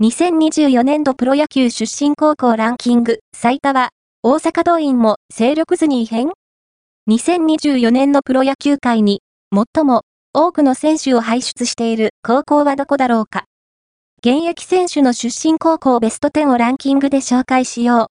2024年度プロ野球出身高校ランキング最多は、大阪桐蔭も勢力図に異変 ?2024 年のプロ野球界に、最も多くの選手を輩出している高校はどこだろうか？現役選手の出身高校ベスト10をランキングで紹介しよう。